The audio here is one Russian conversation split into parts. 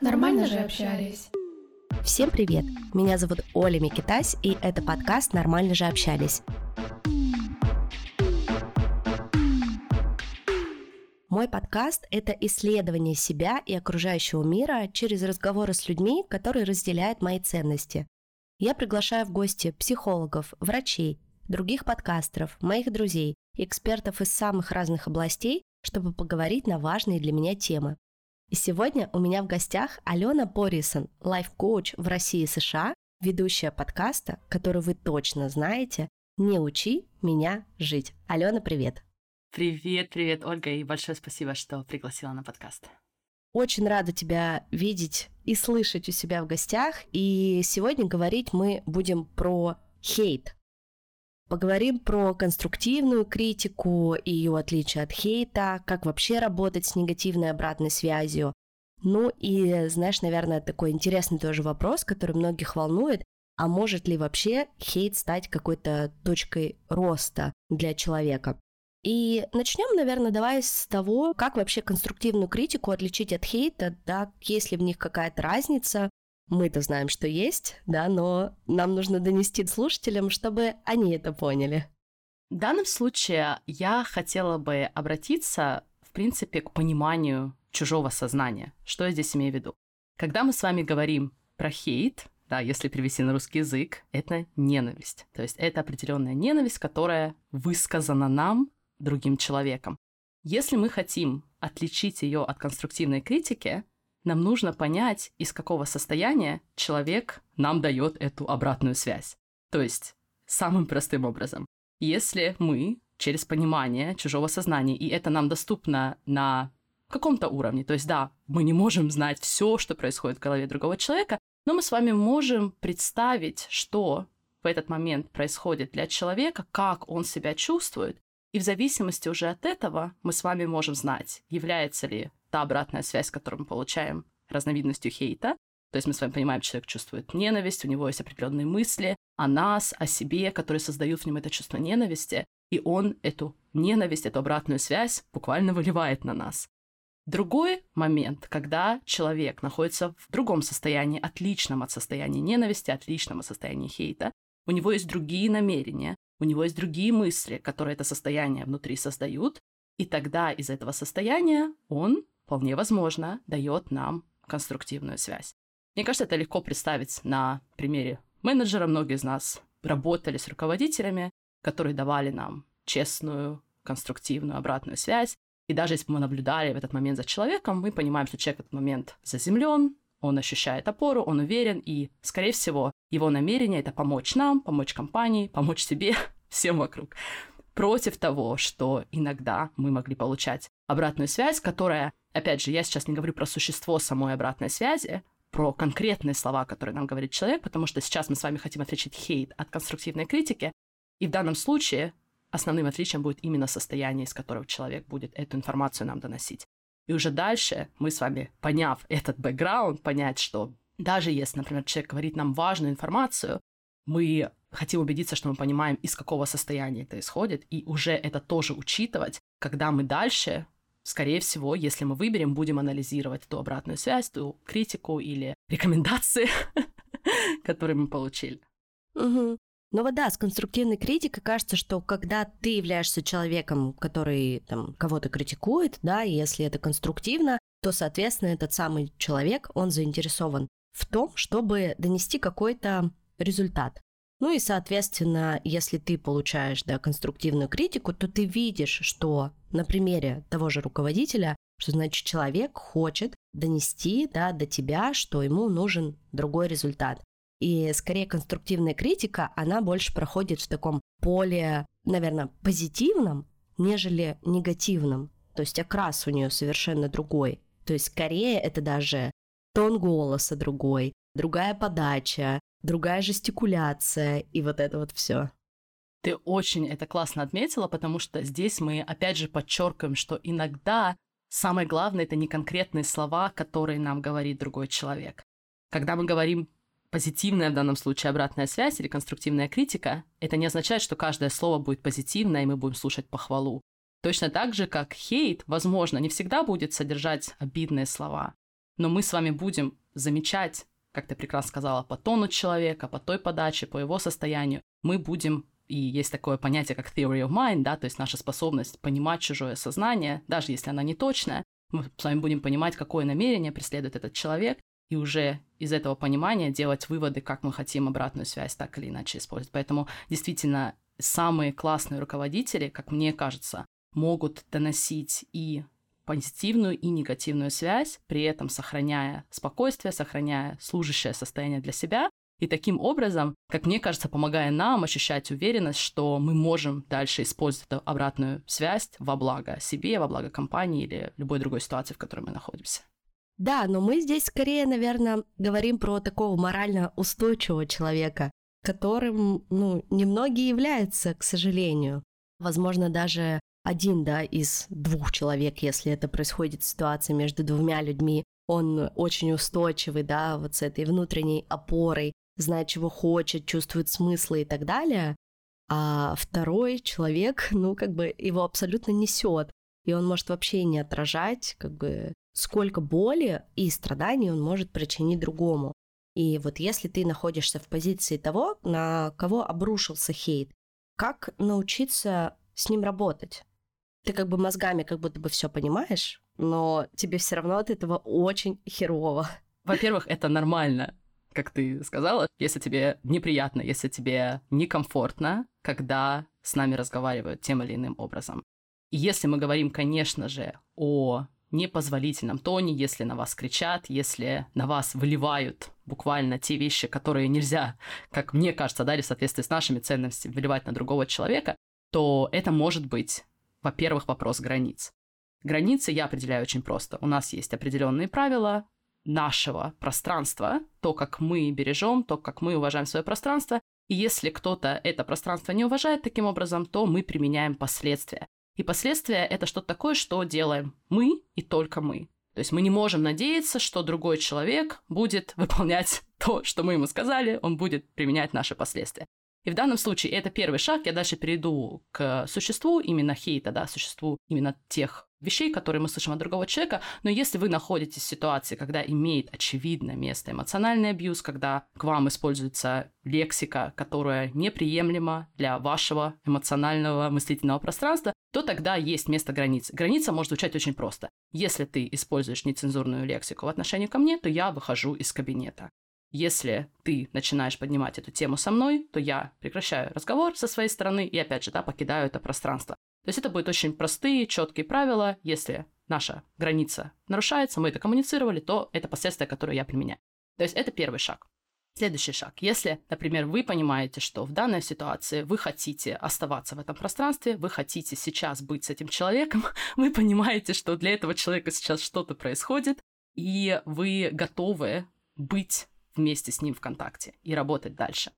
Нормально же общались. Всем привет! Меня зовут Оля Микитась, и это подкаст «Нормально же общались». Мой подкаст – это исследование себя и окружающего мира через разговоры с людьми, которые разделяют мои ценности. Я приглашаю в гости психологов, врачей, других подкастеров, моих друзей, экспертов из самых разных областей, чтобы поговорить на важные для меня темы. И сегодня у меня в гостях Алена Борисон, лайф-коуч в России и США, ведущая подкаста, который вы точно знаете «Не учи меня жить». Алена, привет! Привет, привет, Ольга, и большое спасибо, что пригласила на подкаст. Очень рада тебя видеть и слышать у себя в гостях. И сегодня говорить мы будем про хейт. Поговорим про конструктивную критику и ее отличие от хейта, как вообще работать с негативной обратной связью. Ну и, знаешь, наверное, такой интересный тоже вопрос, который многих волнует, а может ли вообще хейт стать какой-то точкой роста для человека? И начнем, наверное, давай с того, как вообще конструктивную критику отличить от хейта, да, есть ли в них какая-то разница, мы-то знаем, что есть, да, но нам нужно донести слушателям, чтобы они это поняли. В данном случае я хотела бы обратиться, в принципе, к пониманию чужого сознания. Что я здесь имею в виду? Когда мы с вами говорим про хейт, да, если перевести на русский язык, это ненависть. То есть это определенная ненависть, которая высказана нам, другим человеком. Если мы хотим отличить ее от конструктивной критики, нам нужно понять, из какого состояния человек нам дает эту обратную связь. То есть, самым простым образом, если мы через понимание чужого сознания, и это нам доступно на каком-то уровне, то есть да, мы не можем знать все, что происходит в голове другого человека, но мы с вами можем представить, что в этот момент происходит для человека, как он себя чувствует, и в зависимости уже от этого мы с вами можем знать, является ли та обратная связь, которую мы получаем разновидностью хейта. То есть мы с вами понимаем, человек чувствует ненависть, у него есть определенные мысли о нас, о себе, которые создают в нем это чувство ненависти, и он эту ненависть, эту обратную связь буквально выливает на нас. Другой момент, когда человек находится в другом состоянии, отличном от состояния ненависти, отличном от состояния хейта, у него есть другие намерения, у него есть другие мысли, которые это состояние внутри создают, и тогда из этого состояния он вполне возможно, дает нам конструктивную связь. Мне кажется, это легко представить на примере менеджера. Многие из нас работали с руководителями, которые давали нам честную, конструктивную обратную связь. И даже если бы мы наблюдали в этот момент за человеком, мы понимаем, что человек в этот момент заземлен, он ощущает опору, он уверен, и, скорее всего, его намерение — это помочь нам, помочь компании, помочь себе, всем вокруг. Против того, что иногда мы могли получать обратную связь, которая Опять же, я сейчас не говорю про существо самой обратной связи, про конкретные слова, которые нам говорит человек, потому что сейчас мы с вами хотим отличить хейт от конструктивной критики, и в данном случае основным отличием будет именно состояние, из которого человек будет эту информацию нам доносить. И уже дальше мы с вами, поняв этот бэкграунд, понять, что даже если, например, человек говорит нам важную информацию, мы хотим убедиться, что мы понимаем, из какого состояния это исходит, и уже это тоже учитывать, когда мы дальше скорее всего, если мы выберем, будем анализировать ту обратную связь, ту критику или рекомендации, которые мы получили. Угу. Ну вот да, с конструктивной критикой кажется, что когда ты являешься человеком, который там кого-то критикует, да, и если это конструктивно, то, соответственно, этот самый человек, он заинтересован в том, чтобы донести какой-то результат. Ну и, соответственно, если ты получаешь да, конструктивную критику, то ты видишь, что на примере того же руководителя, что значит человек хочет донести да, до тебя, что ему нужен другой результат. И скорее конструктивная критика, она больше проходит в таком поле, наверное, позитивном, нежели негативном. То есть окрас у нее совершенно другой. То есть скорее это даже тон голоса другой, другая подача, другая жестикуляция и вот это вот все. Ты очень это классно отметила, потому что здесь мы опять же подчеркиваем, что иногда самое главное это не конкретные слова, которые нам говорит другой человек. Когда мы говорим позитивная в данном случае обратная связь или конструктивная критика, это не означает, что каждое слово будет позитивное, и мы будем слушать похвалу. Точно так же, как хейт, возможно, не всегда будет содержать обидные слова, но мы с вами будем замечать, как ты прекрасно сказала, по тону человека, по той подаче, по его состоянию. Мы будем и есть такое понятие, как theory of mind, да, то есть наша способность понимать чужое сознание, даже если она не точная, мы с вами будем понимать, какое намерение преследует этот человек, и уже из этого понимания делать выводы, как мы хотим обратную связь так или иначе использовать. Поэтому действительно самые классные руководители, как мне кажется, могут доносить и позитивную и негативную связь, при этом сохраняя спокойствие, сохраняя служащее состояние для себя, и таким образом, как мне кажется, помогая нам ощущать уверенность, что мы можем дальше использовать эту обратную связь во благо себе, во благо компании или любой другой ситуации, в которой мы находимся. Да, но мы здесь скорее, наверное, говорим про такого морально устойчивого человека, которым, ну, немногие являются, к сожалению. Возможно, даже один, да, из двух человек, если это происходит ситуация между двумя людьми, он очень устойчивый, да, вот с этой внутренней опорой, знает, чего хочет, чувствует смыслы и так далее. А второй человек, ну, как бы его абсолютно несет. И он может вообще не отражать, как бы, сколько боли и страданий он может причинить другому. И вот если ты находишься в позиции того, на кого обрушился хейт, как научиться с ним работать? Ты как бы мозгами как будто бы все понимаешь, но тебе все равно от этого очень херово. Во-первых, это нормально, как ты сказала, если тебе неприятно, если тебе некомфортно, когда с нами разговаривают тем или иным образом. И если мы говорим, конечно же, о непозволительном тоне, если на вас кричат, если на вас выливают буквально те вещи, которые нельзя, как мне кажется, да, в соответствии с нашими ценностями, выливать на другого человека, то это может быть, во-первых, вопрос границ. Границы я определяю очень просто. У нас есть определенные правила нашего пространства, то, как мы бережем, то, как мы уважаем свое пространство. И если кто-то это пространство не уважает таким образом, то мы применяем последствия. И последствия — это что-то такое, что делаем мы и только мы. То есть мы не можем надеяться, что другой человек будет выполнять то, что мы ему сказали, он будет применять наши последствия. И в данном случае это первый шаг. Я дальше перейду к существу именно хейта, да, существу именно тех вещей, которые мы слышим от другого человека, но если вы находитесь в ситуации, когда имеет очевидное место эмоциональный абьюз, когда к вам используется лексика, которая неприемлема для вашего эмоционального мыслительного пространства, то тогда есть место границы. Граница может звучать очень просто. Если ты используешь нецензурную лексику в отношении ко мне, то я выхожу из кабинета. Если ты начинаешь поднимать эту тему со мной, то я прекращаю разговор со своей стороны и, опять же, да, покидаю это пространство. То есть это будут очень простые, четкие правила. Если наша граница нарушается, мы это коммуницировали, то это последствия, которые я применяю. То есть это первый шаг. Следующий шаг. Если, например, вы понимаете, что в данной ситуации вы хотите оставаться в этом пространстве, вы хотите сейчас быть с этим человеком, вы понимаете, что для этого человека сейчас что-то происходит, и вы готовы быть вместе с ним в контакте и работать дальше.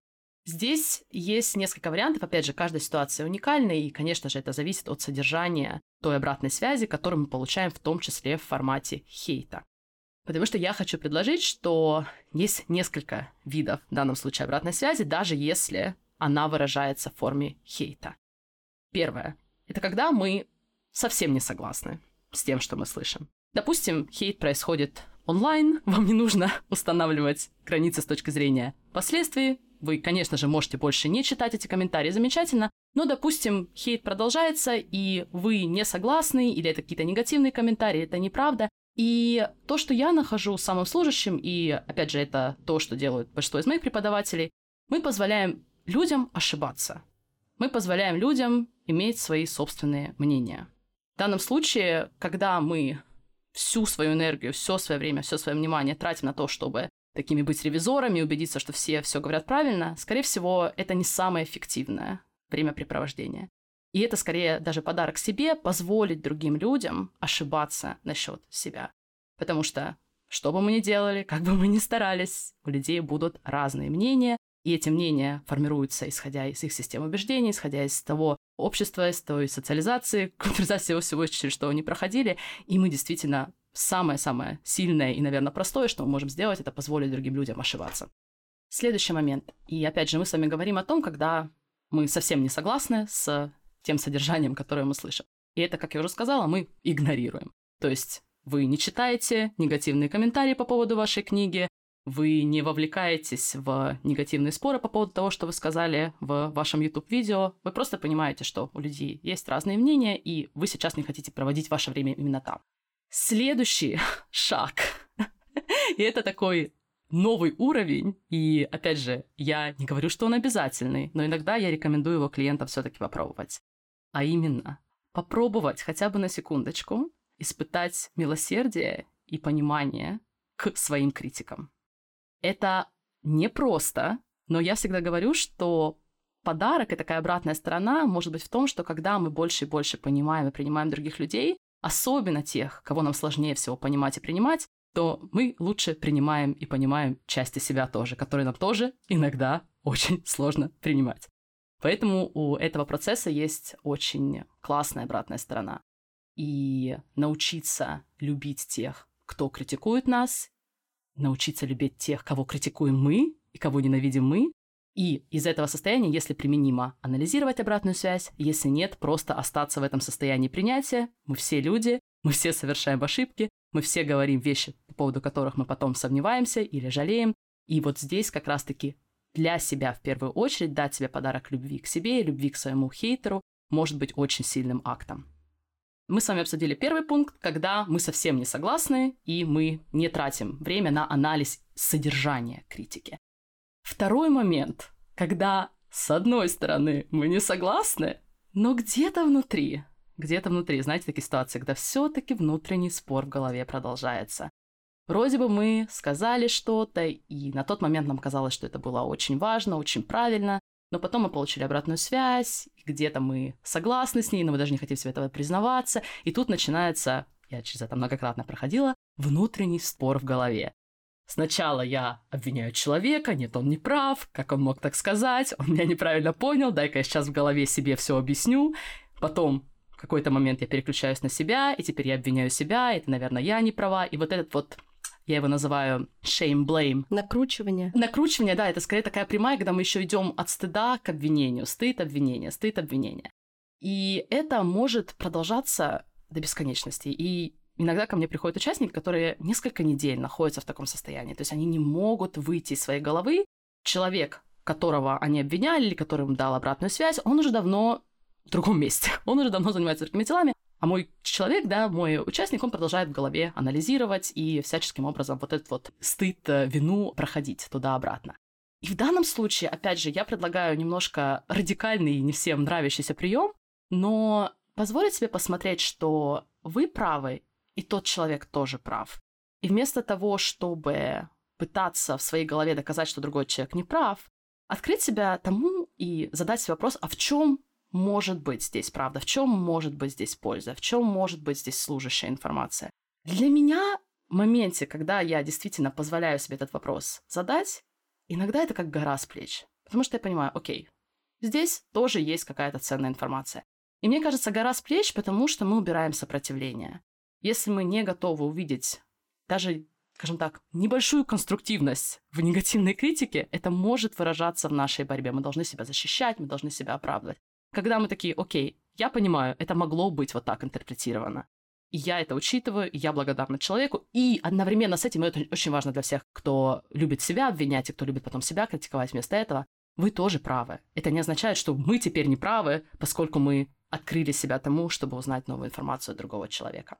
Здесь есть несколько вариантов. Опять же, каждая ситуация уникальна, и, конечно же, это зависит от содержания той обратной связи, которую мы получаем в том числе в формате хейта. Потому что я хочу предложить, что есть несколько видов, в данном случае, обратной связи, даже если она выражается в форме хейта. Первое — это когда мы совсем не согласны с тем, что мы слышим. Допустим, хейт происходит онлайн, вам не нужно устанавливать границы с точки зрения последствий. Вы, конечно же, можете больше не читать эти комментарии, замечательно. Но, допустим, хейт продолжается, и вы не согласны, или это какие-то негативные комментарии, это неправда. И то, что я нахожу самым служащим, и, опять же, это то, что делают большинство из моих преподавателей, мы позволяем людям ошибаться. Мы позволяем людям иметь свои собственные мнения. В данном случае, когда мы всю свою энергию, все свое время, все свое внимание тратим на то, чтобы такими быть ревизорами, убедиться, что все все говорят правильно, скорее всего, это не самое эффективное времяпрепровождение. И это скорее даже подарок себе позволить другим людям ошибаться насчет себя. Потому что что бы мы ни делали, как бы мы ни старались, у людей будут разные мнения, и эти мнения формируются, исходя из их системы убеждений, исходя из того общества, из той социализации, культуризации всего, через что они проходили. И мы действительно самое-самое сильное и, наверное, простое, что мы можем сделать, это позволить другим людям ошибаться. Следующий момент. И опять же, мы с вами говорим о том, когда мы совсем не согласны с тем содержанием, которое мы слышим. И это, как я уже сказала, мы игнорируем. То есть вы не читаете негативные комментарии по поводу вашей книги, вы не вовлекаетесь в негативные споры по поводу того, что вы сказали в вашем YouTube-видео. Вы просто понимаете, что у людей есть разные мнения, и вы сейчас не хотите проводить ваше время именно там. Следующий шаг. И это такой новый уровень, и опять же, я не говорю, что он обязательный, но иногда я рекомендую его клиентам все-таки попробовать. А именно, попробовать хотя бы на секундочку испытать милосердие и понимание к своим критикам. Это непросто, но я всегда говорю, что подарок и такая обратная сторона может быть в том, что когда мы больше и больше понимаем и принимаем других людей, особенно тех, кого нам сложнее всего понимать и принимать, то мы лучше принимаем и понимаем части себя тоже, которые нам тоже иногда очень сложно принимать. Поэтому у этого процесса есть очень классная обратная сторона. И научиться любить тех, кто критикует нас, научиться любить тех, кого критикуем мы и кого ненавидим мы, и из этого состояния, если применимо, анализировать обратную связь, если нет, просто остаться в этом состоянии принятия. Мы все люди, мы все совершаем ошибки, мы все говорим вещи, по поводу которых мы потом сомневаемся или жалеем. И вот здесь как раз-таки для себя в первую очередь дать себе подарок любви к себе и любви к своему хейтеру может быть очень сильным актом. Мы с вами обсудили первый пункт, когда мы совсем не согласны и мы не тратим время на анализ содержания критики. Второй момент, когда с одной стороны мы не согласны, но где-то внутри, где-то внутри, знаете, такие ситуации, когда все-таки внутренний спор в голове продолжается. Вроде бы мы сказали что-то, и на тот момент нам казалось, что это было очень важно, очень правильно, но потом мы получили обратную связь, где-то мы согласны с ней, но мы даже не хотим себе этого признаваться, и тут начинается, я через это многократно проходила, внутренний спор в голове. Сначала я обвиняю человека, нет, он не прав, как он мог так сказать, он меня неправильно понял, дай-ка я сейчас в голове себе все объясню. Потом в какой-то момент я переключаюсь на себя, и теперь я обвиняю себя, это, наверное, я не права. И вот этот вот я его называю shame blame. Накручивание. Накручивание, да, это скорее такая прямая, когда мы еще идем от стыда к обвинению, стыд, обвинение, стыд, обвинение. И это может продолжаться до бесконечности. И иногда ко мне приходят участники, которые несколько недель находятся в таком состоянии. То есть они не могут выйти из своей головы. Человек, которого они обвиняли или который им дал обратную связь, он уже давно в другом месте. Он уже давно занимается другими делами, а мой человек, да, мой участник, он продолжает в голове анализировать и всяческим образом вот этот вот стыд, э, вину проходить туда-обратно. И в данном случае, опять же, я предлагаю немножко радикальный и не всем нравящийся прием, но позволить себе посмотреть, что вы правы, и тот человек тоже прав. И вместо того, чтобы пытаться в своей голове доказать, что другой человек не прав, открыть себя тому и задать себе вопрос, а в чем может быть здесь правда, в чем может быть здесь польза, в чем может быть здесь служащая информация. Для меня в моменте, когда я действительно позволяю себе этот вопрос задать, иногда это как гора с плеч. Потому что я понимаю, окей, здесь тоже есть какая-то ценная информация. И мне кажется, гора с плеч, потому что мы убираем сопротивление. Если мы не готовы увидеть даже, скажем так, небольшую конструктивность в негативной критике, это может выражаться в нашей борьбе. Мы должны себя защищать, мы должны себя оправдывать. Когда мы такие, окей, я понимаю, это могло быть вот так интерпретировано. И я это учитываю, и я благодарна человеку. И одновременно с этим, и это очень важно для всех, кто любит себя обвинять и кто любит потом себя критиковать вместо этого, вы тоже правы. Это не означает, что мы теперь не правы, поскольку мы открыли себя тому, чтобы узнать новую информацию от другого человека.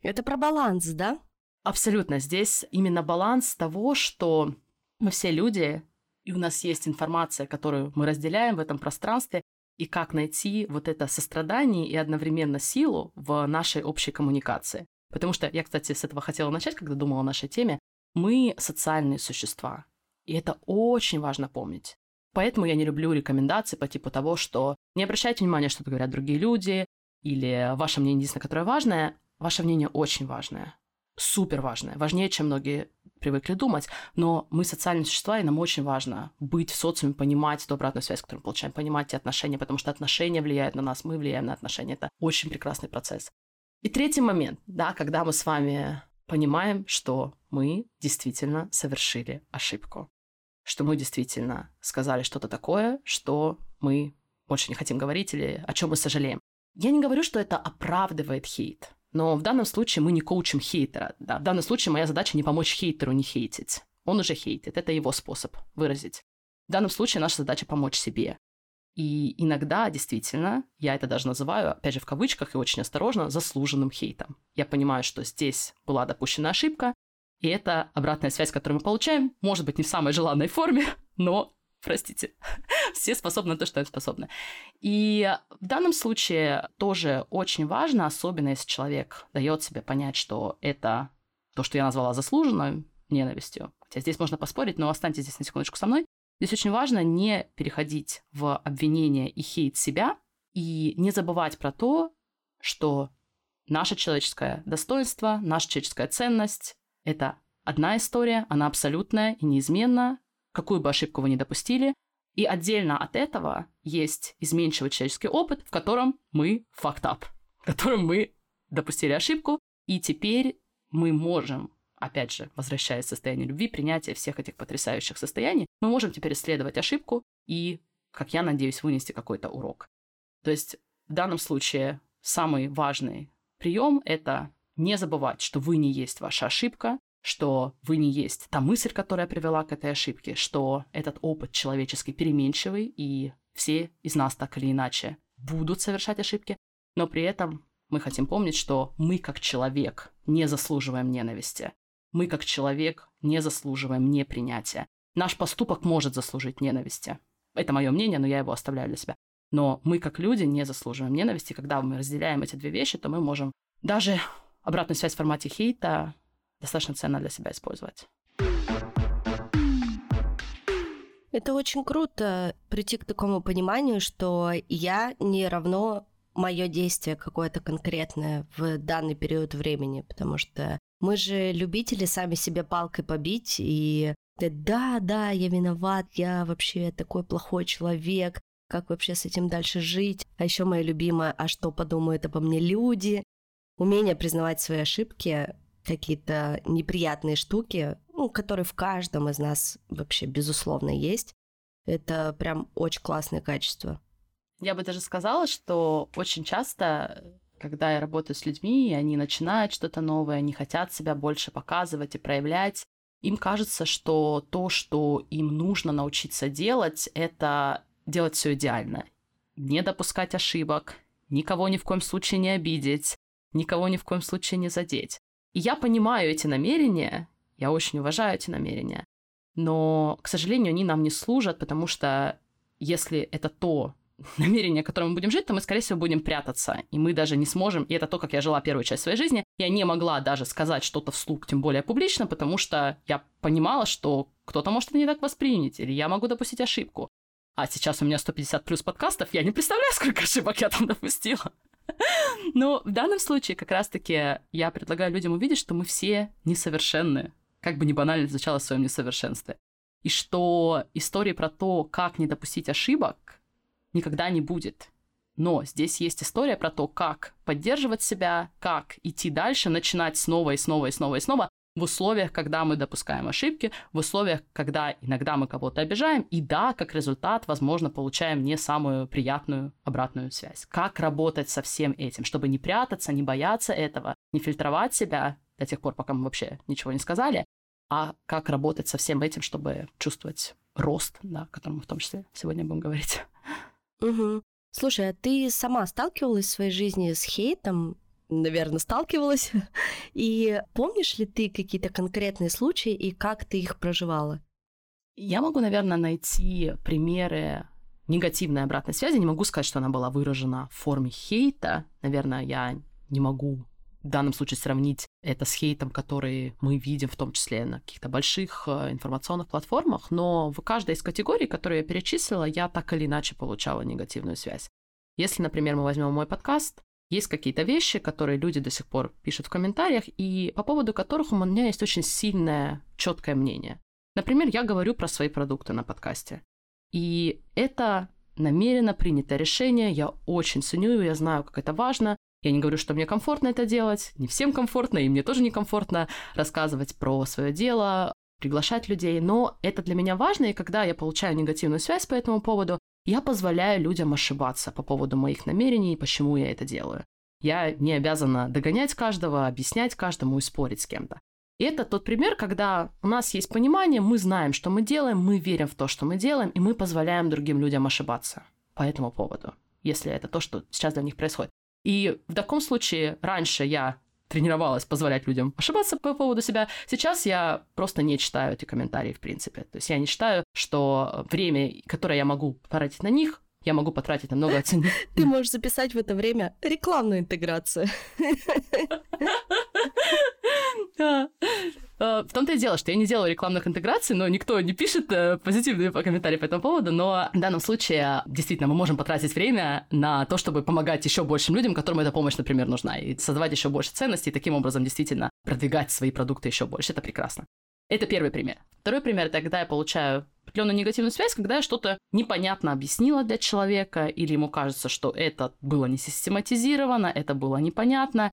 Это про баланс, да? Абсолютно. Здесь именно баланс того, что мы все люди, и у нас есть информация, которую мы разделяем в этом пространстве, и как найти вот это сострадание и одновременно силу в нашей общей коммуникации. Потому что я, кстати, с этого хотела начать, когда думала о нашей теме. Мы социальные существа, и это очень важно помнить. Поэтому я не люблю рекомендации по типу того, что не обращайте внимания, что говорят другие люди, или ваше мнение единственное, которое важное. Ваше мнение очень важное, супер важное, важнее, чем многие привыкли думать, но мы социальные существа, и нам очень важно быть в социуме, понимать ту обратную связь, которую мы получаем, понимать эти отношения, потому что отношения влияют на нас, мы влияем на отношения. Это очень прекрасный процесс. И третий момент, да, когда мы с вами понимаем, что мы действительно совершили ошибку. что мы действительно сказали что-то такое, что мы больше не хотим говорить или о чем мы сожалеем. Я не говорю, что это оправдывает хейт, но в данном случае мы не коучим хейтера. Да? В данном случае моя задача не помочь хейтеру не хейтить. Он уже хейтит, это его способ выразить. В данном случае наша задача помочь себе. И иногда, действительно, я это даже называю, опять же, в кавычках и очень осторожно, заслуженным хейтом. Я понимаю, что здесь была допущена ошибка, и это обратная связь, которую мы получаем, может быть, не в самой желанной форме, но, простите, все способны на то, что они способны. И в данном случае тоже очень важно, особенно если человек дает себе понять, что это то, что я назвала заслуженной ненавистью. Хотя здесь можно поспорить, но останьтесь здесь на секундочку со мной. Здесь очень важно не переходить в обвинение и хейт себя и не забывать про то, что наше человеческое достоинство, наша человеческая ценность — это одна история, она абсолютная и неизменна, какую бы ошибку вы ни допустили. И отдельно от этого есть изменчивый человеческий опыт, в котором мы up, в котором мы допустили ошибку, и теперь мы можем опять же, возвращаясь к состоянию любви, принятия всех этих потрясающих состояний, мы можем теперь исследовать ошибку и, как я надеюсь, вынести какой-то урок. То есть в данном случае самый важный прием — это не забывать, что вы не есть ваша ошибка, что вы не есть та мысль, которая привела к этой ошибке, что этот опыт человеческий переменчивый, и все из нас так или иначе будут совершать ошибки, но при этом мы хотим помнить, что мы как человек не заслуживаем ненависти мы как человек не заслуживаем непринятия. Наш поступок может заслужить ненависти. Это мое мнение, но я его оставляю для себя. Но мы как люди не заслуживаем ненависти. Когда мы разделяем эти две вещи, то мы можем даже обратную связь в формате хейта достаточно ценно для себя использовать. Это очень круто прийти к такому пониманию, что я не равно мое действие какое-то конкретное в данный период времени, потому что мы же любители сами себе палкой побить и да, да, я виноват, я вообще такой плохой человек, как вообще с этим дальше жить? А еще моя любимая, а что подумают обо мне люди? Умение признавать свои ошибки, какие-то неприятные штуки, ну, которые в каждом из нас вообще безусловно есть, это прям очень классное качество. Я бы даже сказала, что очень часто когда я работаю с людьми, они начинают что-то новое, они хотят себя больше показывать и проявлять, им кажется, что то, что им нужно научиться делать, это делать все идеально. Не допускать ошибок, никого ни в коем случае не обидеть, никого ни в коем случае не задеть. И я понимаю эти намерения, я очень уважаю эти намерения, но, к сожалению, они нам не служат, потому что если это то, намерение, которым мы будем жить, то мы, скорее всего, будем прятаться. И мы даже не сможем, и это то, как я жила первую часть своей жизни, я не могла даже сказать что-то вслух, тем более публично, потому что я понимала, что кто-то может это не так воспринять, или я могу допустить ошибку. А сейчас у меня 150 плюс подкастов, я не представляю, сколько ошибок я там допустила. Но в данном случае как раз-таки я предлагаю людям увидеть, что мы все несовершенны, как бы ни банально звучало в своем несовершенстве. И что истории про то, как не допустить ошибок, никогда не будет. Но здесь есть история про то, как поддерживать себя, как идти дальше, начинать снова и снова и снова и снова в условиях, когда мы допускаем ошибки, в условиях, когда иногда мы кого-то обижаем, и да, как результат, возможно, получаем не самую приятную обратную связь. Как работать со всем этим, чтобы не прятаться, не бояться этого, не фильтровать себя до тех пор, пока мы вообще ничего не сказали, а как работать со всем этим, чтобы чувствовать рост, да, о котором мы в том числе сегодня будем говорить. Угу. Слушай, а ты сама сталкивалась в своей жизни с хейтом? Наверное, сталкивалась. И помнишь ли ты какие-то конкретные случаи и как ты их проживала? Я могу, наверное, найти примеры негативной обратной связи. Не могу сказать, что она была выражена в форме хейта. Наверное, я не могу в данном случае сравнить это с хейтом, который мы видим в том числе на каких-то больших э, информационных платформах, но в каждой из категорий, которые я перечислила, я так или иначе получала негативную связь. Если, например, мы возьмем мой подкаст, есть какие-то вещи, которые люди до сих пор пишут в комментариях, и по поводу которых у меня есть очень сильное, четкое мнение. Например, я говорю про свои продукты на подкасте. И это намеренно принятое решение, я очень ценю, я знаю, как это важно, я не говорю, что мне комфортно это делать, не всем комфортно, и мне тоже некомфортно рассказывать про свое дело, приглашать людей, но это для меня важно, и когда я получаю негативную связь по этому поводу, я позволяю людям ошибаться по поводу моих намерений и почему я это делаю. Я не обязана догонять каждого, объяснять каждому и спорить с кем-то. И это тот пример, когда у нас есть понимание, мы знаем, что мы делаем, мы верим в то, что мы делаем, и мы позволяем другим людям ошибаться по этому поводу, если это то, что сейчас для них происходит. И в таком случае раньше я тренировалась позволять людям ошибаться по поводу себя. Сейчас я просто не читаю эти комментарии, в принципе. То есть я не считаю, что время, которое я могу потратить на них, я могу потратить намного оценить. Ты можешь записать в это время рекламную интеграцию. Э, в том-то и дело, что я не делаю рекламных интеграций, но никто не пишет э, позитивные комментарии по этому поводу, но в данном случае действительно мы можем потратить время на то, чтобы помогать еще большим людям, которым эта помощь, например, нужна, и создавать еще больше ценностей, и таким образом действительно продвигать свои продукты еще больше. Это прекрасно. Это первый пример. Второй пример это когда я получаю определенную негативную связь, когда я что-то непонятно объяснила для человека, или ему кажется, что это было не систематизировано, это было непонятно,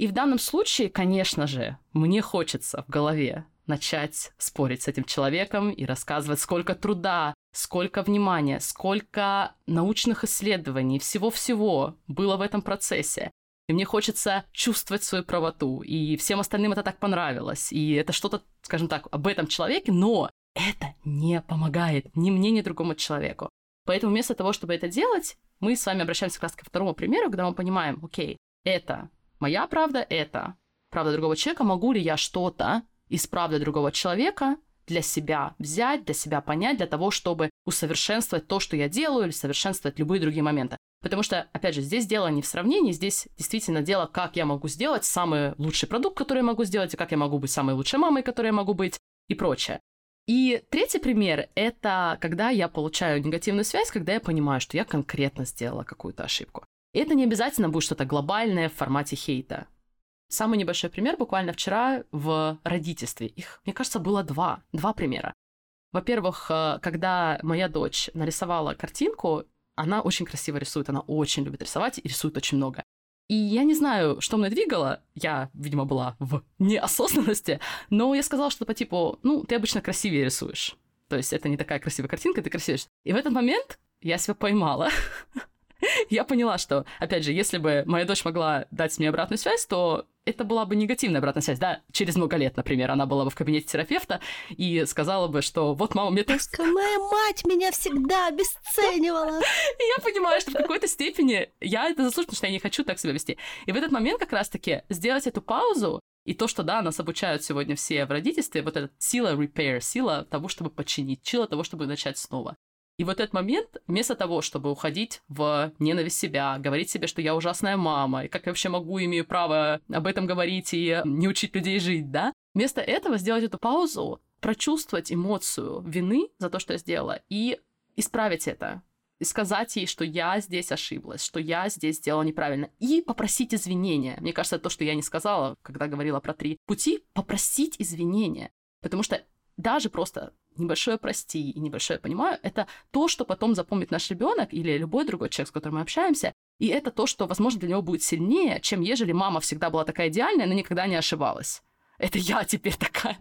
и в данном случае, конечно же, мне хочется в голове начать спорить с этим человеком и рассказывать, сколько труда, сколько внимания, сколько научных исследований, всего-всего было в этом процессе. И мне хочется чувствовать свою правоту, и всем остальным это так понравилось, и это что-то, скажем так, об этом человеке, но это не помогает ни мне, ни другому человеку. Поэтому вместо того, чтобы это делать, мы с вами обращаемся как раз ко второму примеру, когда мы понимаем, окей, это Моя правда — это правда другого человека. Могу ли я что-то из правды другого человека для себя взять, для себя понять, для того, чтобы усовершенствовать то, что я делаю, или совершенствовать любые другие моменты. Потому что, опять же, здесь дело не в сравнении, здесь действительно дело, как я могу сделать самый лучший продукт, который я могу сделать, и как я могу быть самой лучшей мамой, которой я могу быть, и прочее. И третий пример — это когда я получаю негативную связь, когда я понимаю, что я конкретно сделала какую-то ошибку. И это не обязательно будет что-то глобальное в формате хейта. Самый небольшой пример буквально вчера в родительстве. Их, мне кажется, было два. Два примера. Во-первых, э, когда моя дочь нарисовала картинку, она очень красиво рисует, она очень любит рисовать и рисует очень много. И я не знаю, что мной двигало, я, видимо, была в неосознанности, но я сказала что-то по типу, ну, ты обычно красивее рисуешь. То есть это не такая красивая картинка, ты красивее. И в этот момент я себя поймала я поняла, что, опять же, если бы моя дочь могла дать мне обратную связь, то это была бы негативная обратная связь, да, через много лет, например, она была бы в кабинете терапевта и сказала бы, что вот мама мне так... Моя мать меня всегда обесценивала. И я понимаю, что в какой-то степени я это заслуживаю, потому что я не хочу так себя вести. И в этот момент как раз-таки сделать эту паузу, и то, что, да, нас обучают сегодня все в родительстве, вот эта сила repair, сила того, чтобы починить, сила того, чтобы начать снова. И вот этот момент, вместо того, чтобы уходить в ненависть себя, говорить себе, что я ужасная мама, и как я вообще могу, имею право об этом говорить и не учить людей жить, да? Вместо этого сделать эту паузу, прочувствовать эмоцию вины за то, что я сделала, и исправить это. И сказать ей, что я здесь ошиблась, что я здесь сделала неправильно. И попросить извинения. Мне кажется, то, что я не сказала, когда говорила про три пути, попросить извинения. Потому что даже просто небольшое прости и небольшое понимаю, это то, что потом запомнит наш ребенок или любой другой человек, с которым мы общаемся, и это то, что, возможно, для него будет сильнее, чем ежели мама всегда была такая идеальная, но никогда не ошибалась. Это я теперь такая.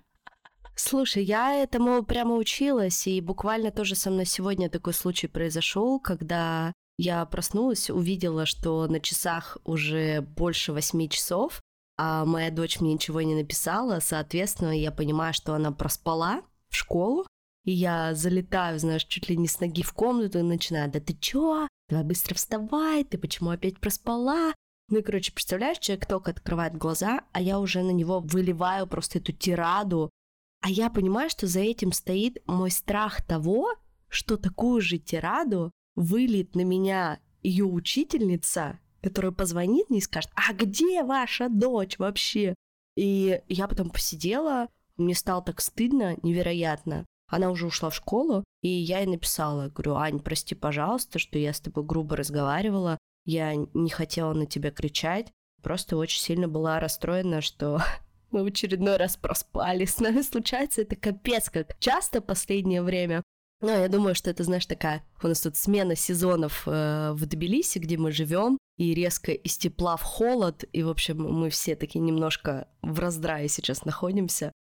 Слушай, я этому прямо училась, и буквально тоже со мной сегодня такой случай произошел, когда я проснулась, увидела, что на часах уже больше восьми часов, а моя дочь мне ничего не написала, соответственно, я понимаю, что она проспала, в школу, и я залетаю, знаешь, чуть ли не с ноги в комнату и начинаю, да ты чё? Давай быстро вставай, ты почему опять проспала? Ну и, короче, представляешь, человек только открывает глаза, а я уже на него выливаю просто эту тираду. А я понимаю, что за этим стоит мой страх того, что такую же тираду выльет на меня ее учительница, которая позвонит мне и скажет, а где ваша дочь вообще? И я потом посидела, мне стало так стыдно, невероятно. Она уже ушла в школу, и я ей написала, говорю, Ань, прости, пожалуйста, что я с тобой грубо разговаривала, я не хотела на тебя кричать, просто очень сильно была расстроена, что мы в очередной раз проспали. С нами случается это капец как часто последнее время. Но я думаю, что это, знаешь, такая... У нас тут смена сезонов э, в Тбилиси, где мы живем, и резко из тепла в холод, и, в общем, мы все такие немножко в раздрае сейчас находимся.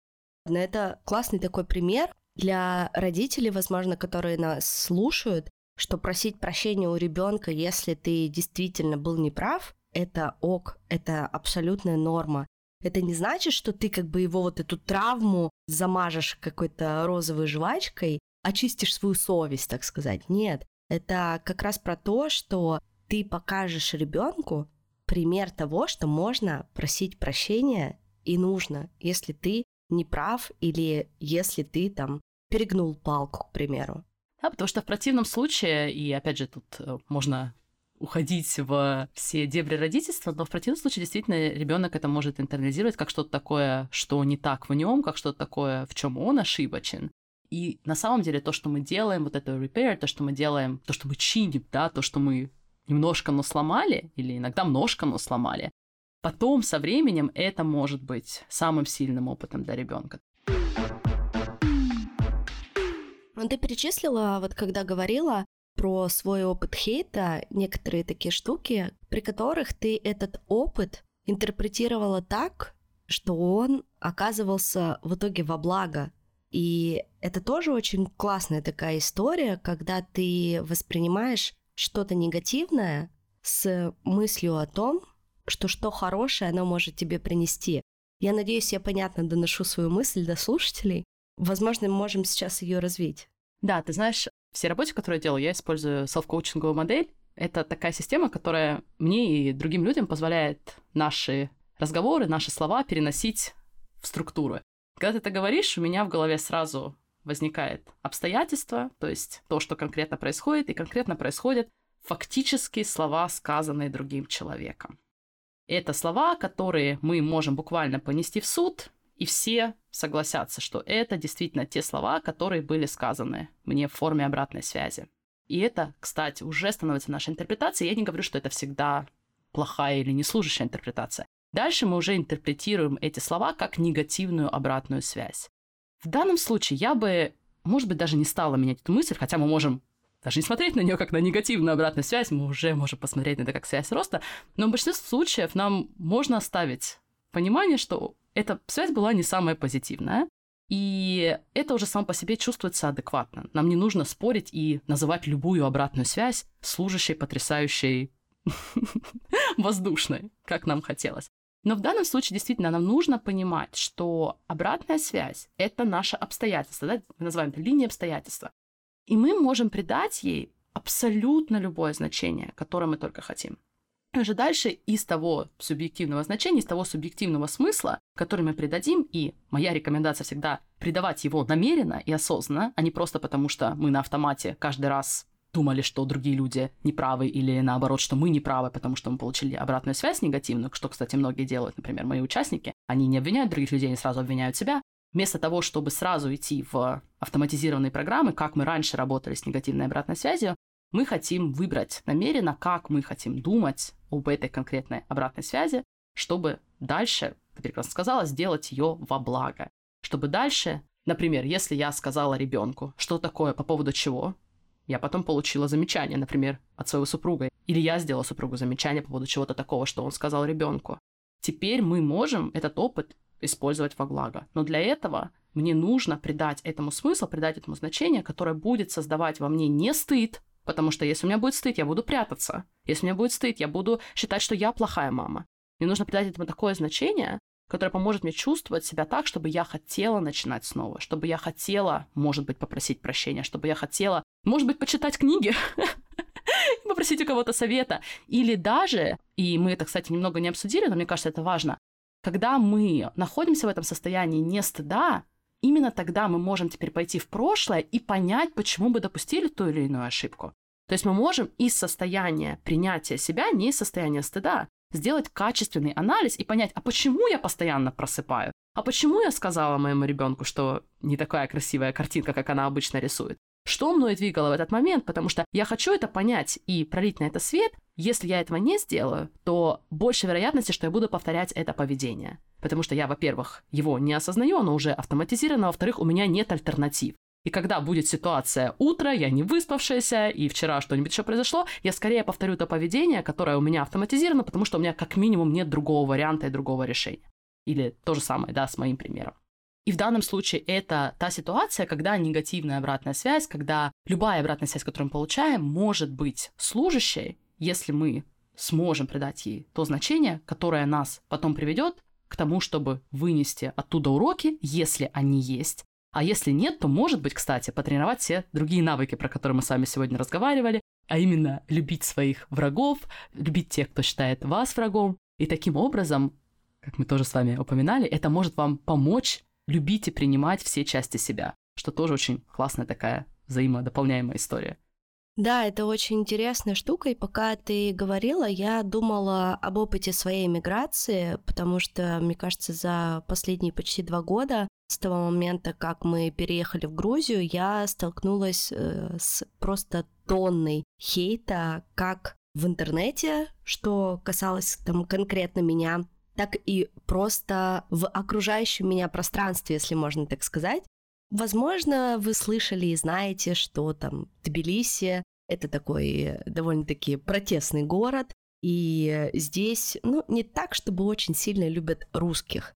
Это классный такой пример для родителей, возможно, которые нас слушают, что просить прощения у ребенка, если ты действительно был неправ, это ок, это абсолютная норма. Это не значит, что ты как бы его вот эту травму замажешь какой-то розовой жвачкой, очистишь свою совесть, так сказать. Нет, это как раз про то, что ты покажешь ребенку пример того, что можно просить прощения и нужно, если ты не прав или если ты там перегнул палку, к примеру. Да, потому что в противном случае, и опять же тут э, можно уходить в все дебри родительства, но в противном случае действительно ребенок это может интернализировать как что-то такое, что не так в нем, как что-то такое, в чем он ошибочен. И на самом деле то, что мы делаем, вот это repair, то, что мы делаем, то, что мы чиним, да, то, что мы немножко, но сломали, или иногда множко, но сломали, потом со временем это может быть самым сильным опытом для ребенка. Ну, ты перечислила, вот когда говорила про свой опыт хейта, некоторые такие штуки, при которых ты этот опыт интерпретировала так, что он оказывался в итоге во благо. И это тоже очень классная такая история, когда ты воспринимаешь что-то негативное с мыслью о том, что что хорошее оно может тебе принести. Я надеюсь, я понятно доношу свою мысль до слушателей. Возможно, мы можем сейчас ее развить. Да, ты знаешь, все работе, которую я делаю, я использую селф-коучинговую модель. Это такая система, которая мне и другим людям позволяет наши разговоры, наши слова переносить в структуру. Когда ты это говоришь, у меня в голове сразу возникает обстоятельство, то есть то, что конкретно происходит, и конкретно происходят фактически слова, сказанные другим человеком. Это слова, которые мы можем буквально понести в суд, и все согласятся, что это действительно те слова, которые были сказаны мне в форме обратной связи. И это, кстати, уже становится нашей интерпретацией. Я не говорю, что это всегда плохая или неслужащая интерпретация. Дальше мы уже интерпретируем эти слова как негативную обратную связь. В данном случае я бы, может быть, даже не стала менять эту мысль, хотя мы можем даже не смотреть на нее как на негативную обратную связь, мы уже можем посмотреть на это как связь роста, но в большинстве случаев нам можно оставить понимание, что эта связь была не самая позитивная. И это уже само по себе чувствуется адекватно. Нам не нужно спорить и называть любую обратную связь служащей, потрясающей, воздушной, как нам хотелось. Но в данном случае действительно нам нужно понимать, что обратная связь — это наше обстоятельство, да? мы называем это линией обстоятельства. И мы можем придать ей абсолютно любое значение, которое мы только хотим уже дальше из того субъективного значения, из того субъективного смысла, который мы придадим, и моя рекомендация всегда придавать его намеренно и осознанно, а не просто потому, что мы на автомате каждый раз думали, что другие люди неправы, или наоборот, что мы неправы, потому что мы получили обратную связь негативную, что, кстати, многие делают, например, мои участники. Они не обвиняют других людей, они сразу обвиняют себя. Вместо того, чтобы сразу идти в автоматизированные программы, как мы раньше работали с негативной обратной связью, мы хотим выбрать намеренно, как мы хотим думать об этой конкретной обратной связи, чтобы дальше, ты прекрасно сказала, сделать ее во благо. Чтобы дальше, например, если я сказала ребенку, что такое по поводу чего, я потом получила замечание, например, от своего супруга, или я сделала супругу замечание по поводу чего-то такого, что он сказал ребенку. Теперь мы можем этот опыт использовать во благо. Но для этого мне нужно придать этому смысл, придать этому значение, которое будет создавать во мне не стыд, Потому что если у меня будет стыд, я буду прятаться. Если у меня будет стыд, я буду считать, что я плохая мама. Мне нужно придать этому такое значение, которое поможет мне чувствовать себя так, чтобы я хотела начинать снова, чтобы я хотела, может быть, попросить прощения, чтобы я хотела, может быть, почитать книги, попросить у кого-то совета. Или даже, и мы это, кстати, немного не обсудили, но мне кажется, это важно, когда мы находимся в этом состоянии не стыда, именно тогда мы можем теперь пойти в прошлое и понять, почему мы допустили ту или иную ошибку. То есть мы можем из состояния принятия себя, не из состояния стыда, сделать качественный анализ и понять, а почему я постоянно просыпаю? А почему я сказала моему ребенку, что не такая красивая картинка, как она обычно рисует? Что мной двигало в этот момент? Потому что я хочу это понять и пролить на это свет. Если я этого не сделаю, то больше вероятности, что я буду повторять это поведение. Потому что я, во-первых, его не осознаю, оно уже автоматизировано, во-вторых, у меня нет альтернатив. И когда будет ситуация утро, я не выспавшаяся, и вчера что-нибудь еще произошло, я скорее повторю то поведение, которое у меня автоматизировано, потому что у меня как минимум нет другого варианта и другого решения. Или то же самое, да, с моим примером. И в данном случае это та ситуация, когда негативная обратная связь, когда любая обратная связь, которую мы получаем, может быть служащей, если мы сможем придать ей то значение, которое нас потом приведет к тому, чтобы вынести оттуда уроки, если они есть. А если нет, то, может быть, кстати, потренировать все другие навыки, про которые мы с вами сегодня разговаривали, а именно любить своих врагов, любить тех, кто считает вас врагом. И таким образом, как мы тоже с вами упоминали, это может вам помочь любить и принимать все части себя, что тоже очень классная такая взаимодополняемая история. Да, это очень интересная штука, и пока ты говорила, я думала об опыте своей миграции, потому что, мне кажется, за последние почти два года, с того момента, как мы переехали в Грузию, я столкнулась э, с просто тонной хейта, как в интернете, что касалось там конкретно меня, так и просто в окружающем меня пространстве, если можно так сказать. Возможно, вы слышали и знаете, что там Тбилиси — это такой довольно-таки протестный город, и здесь, ну, не так, чтобы очень сильно любят русских.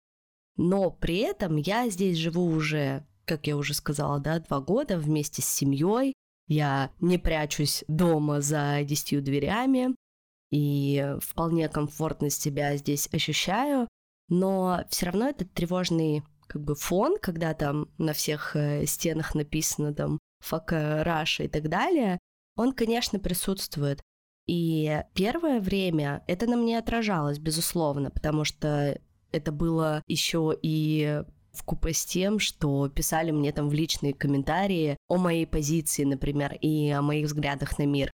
Но при этом я здесь живу уже, как я уже сказала, да, два года вместе с семьей. Я не прячусь дома за десятью дверями и вполне комфортно себя здесь ощущаю, но все равно этот тревожный как бы фон, когда там на всех э, стенах написано там «fuck Russia» и так далее, он, конечно, присутствует. И первое время это на мне отражалось, безусловно, потому что это было еще и в купе с тем, что писали мне там в личные комментарии о моей позиции, например, и о моих взглядах на мир.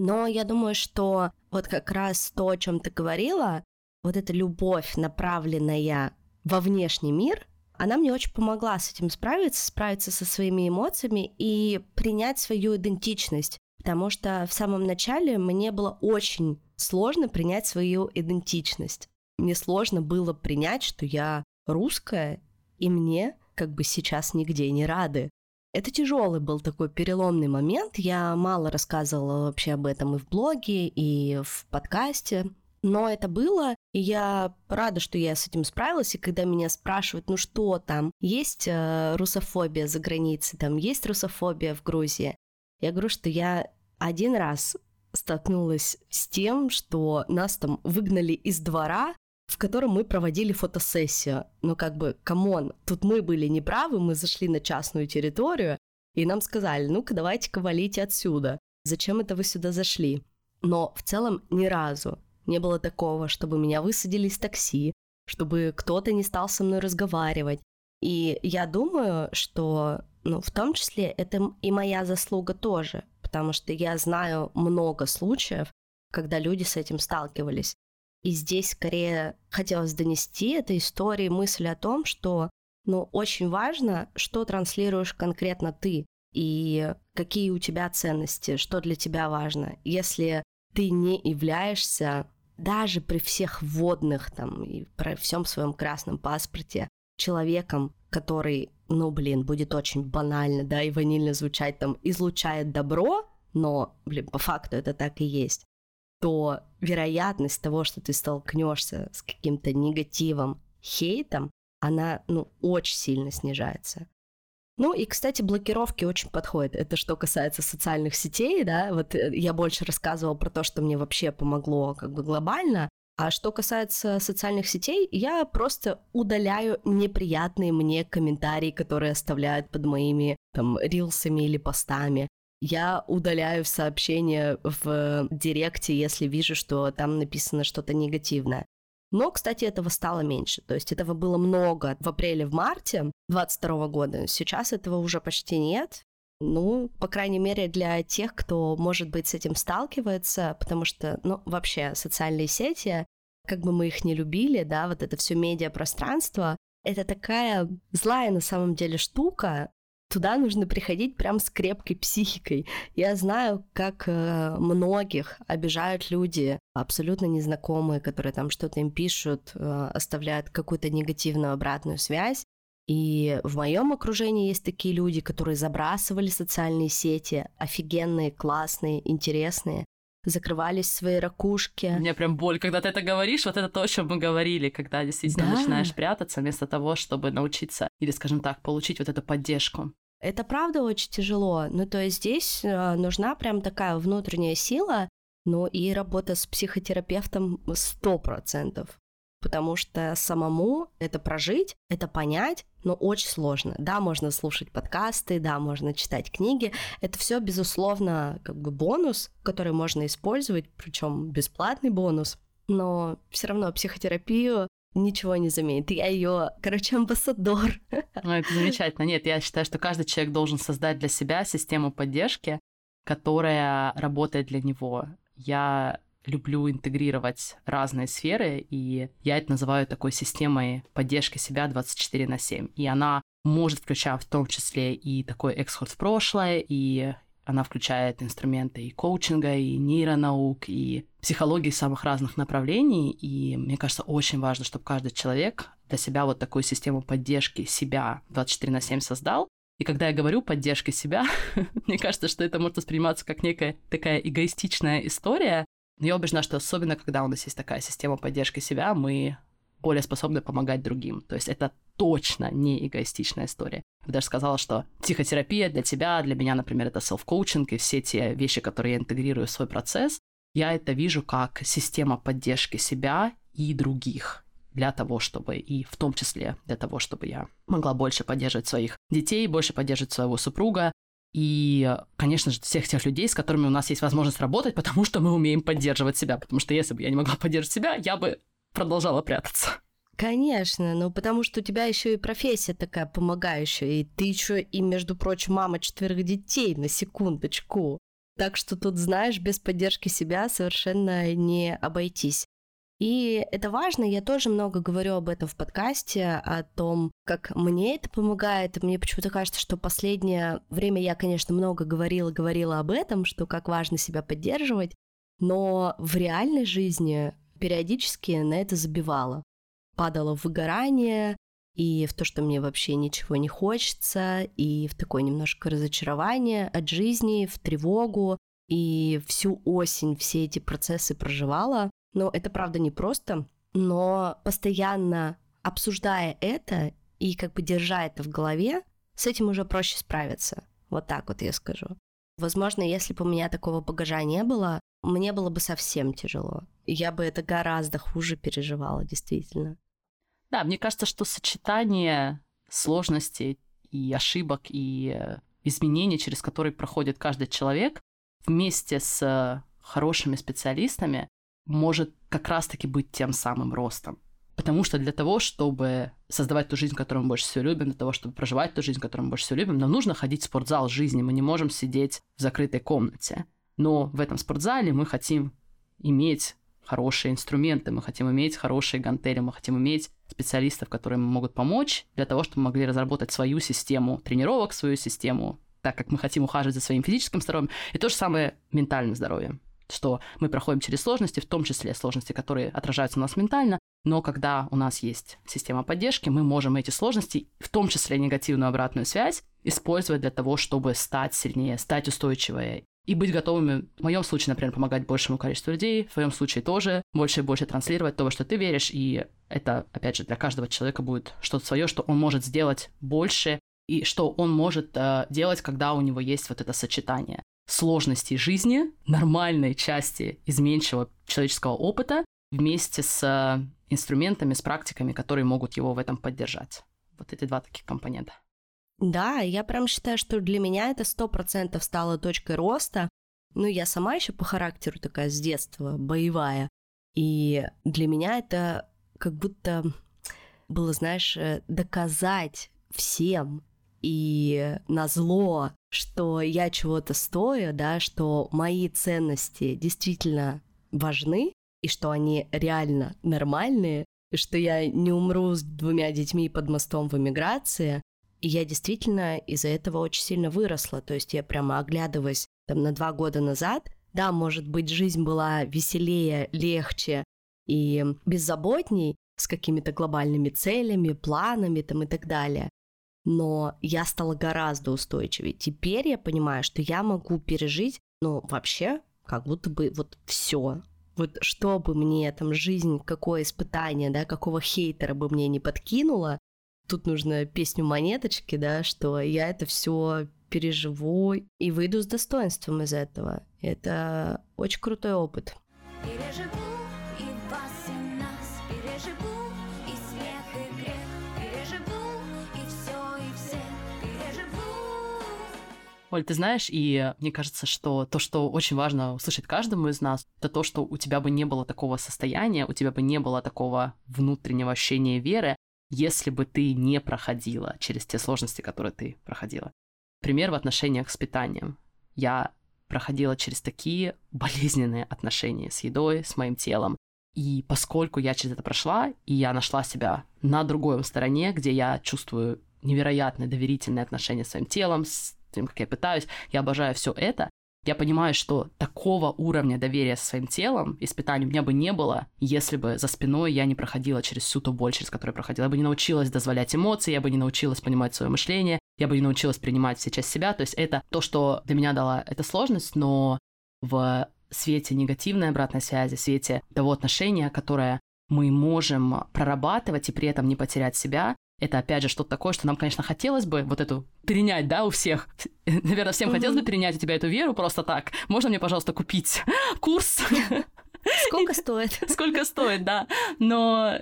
Но я думаю, что вот как раз то, о чем ты говорила, вот эта любовь, направленная во внешний мир, она мне очень помогла с этим справиться, справиться со своими эмоциями и принять свою идентичность. Потому что в самом начале мне было очень сложно принять свою идентичность. Мне сложно было принять, что я русская, и мне как бы сейчас нигде не рады. Это тяжелый был такой переломный момент. Я мало рассказывала вообще об этом и в блоге, и в подкасте. Но это было, и я рада, что я с этим справилась. И когда меня спрашивают, ну что там, есть э, русофобия за границей, там есть русофобия в Грузии, я говорю, что я один раз столкнулась с тем, что нас там выгнали из двора, в котором мы проводили фотосессию. Ну, как бы, come on, тут мы были неправы, мы зашли на частную территорию, и нам сказали, ну-ка, давайте-ка валите отсюда. Зачем это вы сюда зашли? Но в целом ни разу не было такого, чтобы меня высадили из такси, чтобы кто-то не стал со мной разговаривать. И я думаю, что, ну, в том числе это и моя заслуга тоже, потому что я знаю много случаев, когда люди с этим сталкивались. И здесь скорее хотелось донести этой истории мысль о том, что ну, очень важно, что транслируешь конкретно ты и какие у тебя ценности, что для тебя важно. Если ты не являешься даже при всех водных там и при всем своем красном паспорте человеком, который, ну блин, будет очень банально, да, и ванильно звучать там, излучает добро, но, блин, по факту это так и есть, то вероятность того, что ты столкнешься с каким-то негативом, хейтом, она, ну, очень сильно снижается. Ну и, кстати, блокировки очень подходят. Это что касается социальных сетей, да, вот э, я больше рассказывала про то, что мне вообще помогло как бы глобально, а что касается социальных сетей, я просто удаляю неприятные мне комментарии, которые оставляют под моими там рилсами или постами. Я удаляю сообщения в директе, если вижу, что там написано что-то негативное. Но, кстати, этого стало меньше. То есть этого было много в апреле, в марте 22 года. Сейчас этого уже почти нет. Ну, по крайней мере, для тех, кто, может быть, с этим сталкивается, потому что, ну, вообще, социальные сети, как бы мы их не любили, да, вот это все медиапространство, это такая злая на самом деле штука, туда нужно приходить прям с крепкой психикой. Я знаю, как э, многих обижают люди, абсолютно незнакомые, которые там что-то им пишут, э, оставляют какую-то негативную обратную связь. И в моем окружении есть такие люди, которые забрасывали социальные сети, офигенные, классные, интересные. Закрывались свои ракушки. У меня прям боль, когда ты это говоришь, вот это то, о чем мы говорили, когда действительно Да. начинаешь прятаться вместо того, чтобы научиться или, скажем так, получить вот эту поддержку. Это правда очень тяжело. Ну, то есть здесь э, нужна прям такая внутренняя сила, ну и работа с психотерапевтом сто процентов. Потому что самому это прожить, это понять, но очень сложно. Да, можно слушать подкасты, да, можно читать книги. Это все, безусловно, как бы бонус, который можно использовать, причем бесплатный бонус. Но все равно психотерапию ничего не заменит. Я ее, короче, амбассадор. Ну, это замечательно. Нет, я считаю, что каждый человек должен создать для себя систему поддержки, которая работает для него. Я люблю интегрировать разные сферы, и я это называю такой системой поддержки себя 24 на 7. И она может включать в том числе и такой эксход в прошлое, и она включает инструменты и коучинга, и нейронаук, и психологии самых разных направлений. И мне кажется, очень важно, чтобы каждый человек для себя вот такую систему поддержки себя 24 на 7 создал. И когда я говорю поддержки себя, мне кажется, что это может восприниматься как некая такая эгоистичная история. Но я убеждена, что особенно когда у нас есть такая система поддержки себя, мы более способны помогать другим. То есть это точно не эгоистичная история. Я даже сказала, что психотерапия для тебя, для меня, например, это селф-коучинг и все те вещи, которые я интегрирую в свой процесс, я это вижу как система поддержки себя и других для того, чтобы, и в том числе для того, чтобы я могла больше поддерживать своих детей, больше поддерживать своего супруга, и, конечно же, всех тех людей, с которыми у нас есть возможность работать, потому что мы умеем поддерживать себя. Потому что если бы я не могла поддерживать себя, я бы продолжала прятаться. Конечно, ну потому что у тебя еще и профессия такая помогающая, и ты еще и, между прочим, мама четверых детей, на секундочку. Так что тут, знаешь, без поддержки себя совершенно не обойтись. И это важно, я тоже много говорю об этом в подкасте, о том, как мне это помогает. Мне почему-то кажется, что последнее время я, конечно, много говорила, говорила об этом, что как важно себя поддерживать, но в реальной жизни периодически на это забивала. Падала в выгорание, и в то, что мне вообще ничего не хочется, и в такое немножко разочарование от жизни, в тревогу, и всю осень все эти процессы проживала. Но это правда непросто, но постоянно обсуждая это и как бы держа это в голове, с этим уже проще справиться. Вот так вот я скажу. Возможно, если бы у меня такого багажа не было, мне было бы совсем тяжело. Я бы это гораздо хуже переживала, действительно. Да, мне кажется, что сочетание сложностей и ошибок и э, изменений, через которые проходит каждый человек, вместе с э, хорошими специалистами, может как раз-таки быть тем самым ростом. Потому что для того, чтобы создавать ту жизнь, которую мы больше всего любим, для того, чтобы проживать ту жизнь, которую мы больше всего любим, нам нужно ходить в спортзал жизни. Мы не можем сидеть в закрытой комнате. Но в этом спортзале мы хотим иметь хорошие инструменты, мы хотим иметь хорошие гантели, мы хотим иметь специалистов, которые могут помочь для того, чтобы мы могли разработать свою систему тренировок, свою систему, так как мы хотим ухаживать за своим физическим здоровьем, и то же самое ментальным здоровьем что мы проходим через сложности, в том числе сложности, которые отражаются у нас ментально, но когда у нас есть система поддержки, мы можем эти сложности, в том числе негативную обратную связь, использовать для того, чтобы стать сильнее, стать устойчивее и быть готовыми, в моем случае, например, помогать большему количеству людей, в твоем случае тоже больше и больше транслировать то, во что ты веришь, и это, опять же, для каждого человека будет что-то свое, что он может сделать больше, и что он может э, делать, когда у него есть вот это сочетание сложностей жизни, нормальной части изменчивого человеческого опыта вместе с э, инструментами, с практиками, которые могут его в этом поддержать. Вот эти два таких компонента. Да, я прям считаю, что для меня это сто процентов стало точкой роста. Ну, я сама еще по характеру такая с детства, боевая. И для меня это как будто было, знаешь, э, доказать всем и на зло, что я чего-то стою, да, что мои ценности действительно важны, и что они реально нормальные, и что я не умру с двумя детьми под мостом в эмиграции. И я действительно из-за этого очень сильно выросла. То есть я прямо оглядываясь там на два года назад, да, может быть, жизнь была веселее, легче и беззаботней, с какими-то глобальными целями, планами там и так далее но я стала гораздо устойчивее. Теперь я понимаю, что я могу пережить, ну, вообще как будто бы вот все. Вот что бы мне там жизнь, какое испытание, да, какого хейтера бы мне не подкинула, тут нужно песню монеточки, да, что я это все переживу и выйду с достоинством из этого. Это очень крутой опыт. Переживу Оль, ты знаешь, и мне кажется, что то, что очень важно услышать каждому из нас, это то, что у тебя бы не было такого состояния, у тебя бы не было такого внутреннего ощущения веры, если бы ты не проходила через те сложности, которые ты проходила. Пример в отношениях с питанием. Я проходила через такие болезненные отношения с едой, с моим телом. И поскольку я через это прошла, и я нашла себя на другой стороне, где я чувствую невероятное доверительное отношение с своим телом, с тем, как я питаюсь, я обожаю все это, я понимаю, что такого уровня доверия со своим телом, испытаний у меня бы не было, если бы за спиной я не проходила через всю ту боль, через которую я проходила. Я бы не научилась дозволять эмоции, я бы не научилась понимать свое мышление, я бы не научилась принимать все часть себя. То есть это то, что для меня дала эта сложность, но в свете негативной обратной связи, в свете того отношения, которое мы можем прорабатывать и при этом не потерять себя, это, опять же, что-то такое, что нам, конечно, хотелось бы вот эту перенять, да, у всех. Наверное, всем mm-hmm. хотелось бы перенять у тебя эту веру просто так. Можно мне, пожалуйста, купить курс? Сколько стоит? Сколько стоит, да. Но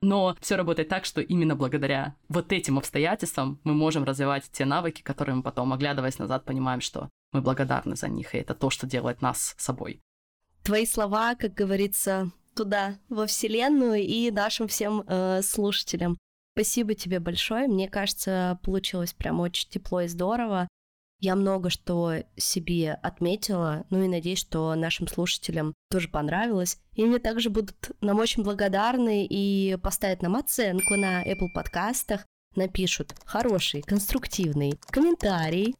но все работает так, что именно благодаря вот этим обстоятельствам мы можем развивать те навыки, которые мы потом, оглядываясь назад, понимаем, что мы благодарны за них, и это то, что делает нас собой. Твои слова, как говорится, туда, во Вселенную и нашим всем э, слушателям. Спасибо тебе большое. Мне кажется, получилось прям очень тепло и здорово. Я много что себе отметила, ну и надеюсь, что нашим слушателям тоже понравилось. И мне также будут нам очень благодарны и поставят нам оценку на Apple подкастах, напишут хороший, конструктивный комментарий,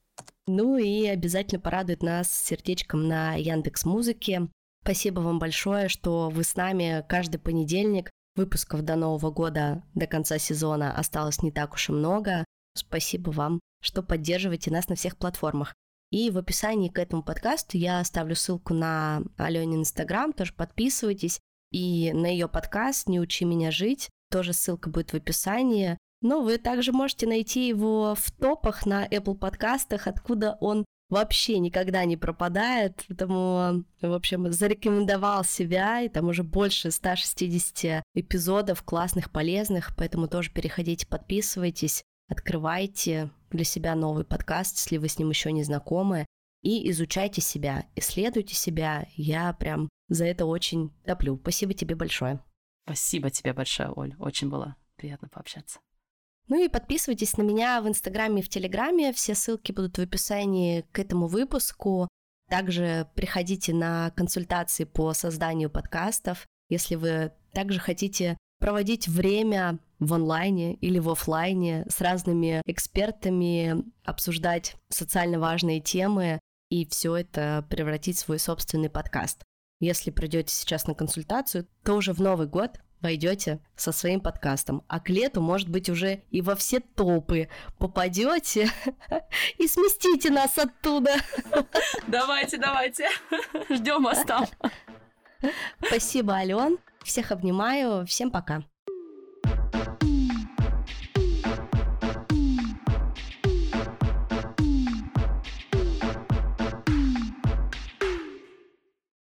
ну и обязательно порадует нас сердечком на Яндекс Музыке. Спасибо вам большое, что вы с нами каждый понедельник Выпусков до Нового года, до конца сезона осталось не так уж и много. Спасибо вам, что поддерживаете нас на всех платформах. И в описании к этому подкасту я оставлю ссылку на Аленин Инстаграм, тоже подписывайтесь. И на ее подкаст «Не учи меня жить», тоже ссылка будет в описании. Но вы также можете найти его в топах на Apple подкастах, откуда он вообще никогда не пропадает, поэтому, в общем, зарекомендовал себя, и там уже больше 160 эпизодов классных, полезных, поэтому тоже переходите, подписывайтесь, открывайте для себя новый подкаст, если вы с ним еще не знакомы, и изучайте себя, исследуйте себя. Я прям за это очень топлю. Спасибо тебе большое. Спасибо тебе большое, Оль. Очень было приятно пообщаться. Ну и подписывайтесь на меня в Инстаграме и в Телеграме. Все ссылки будут в описании к этому выпуску. Также приходите на консультации по созданию подкастов. Если вы также хотите проводить время в онлайне или в офлайне с разными экспертами, обсуждать социально важные темы и все это превратить в свой собственный подкаст. Если придете сейчас на консультацию, то уже в Новый год войдете со своим подкастом. А к лету, может быть, уже и во все топы попадете и сместите нас оттуда. Давайте, давайте. Ждем вас там. Спасибо, Ален. Всех обнимаю. Всем пока.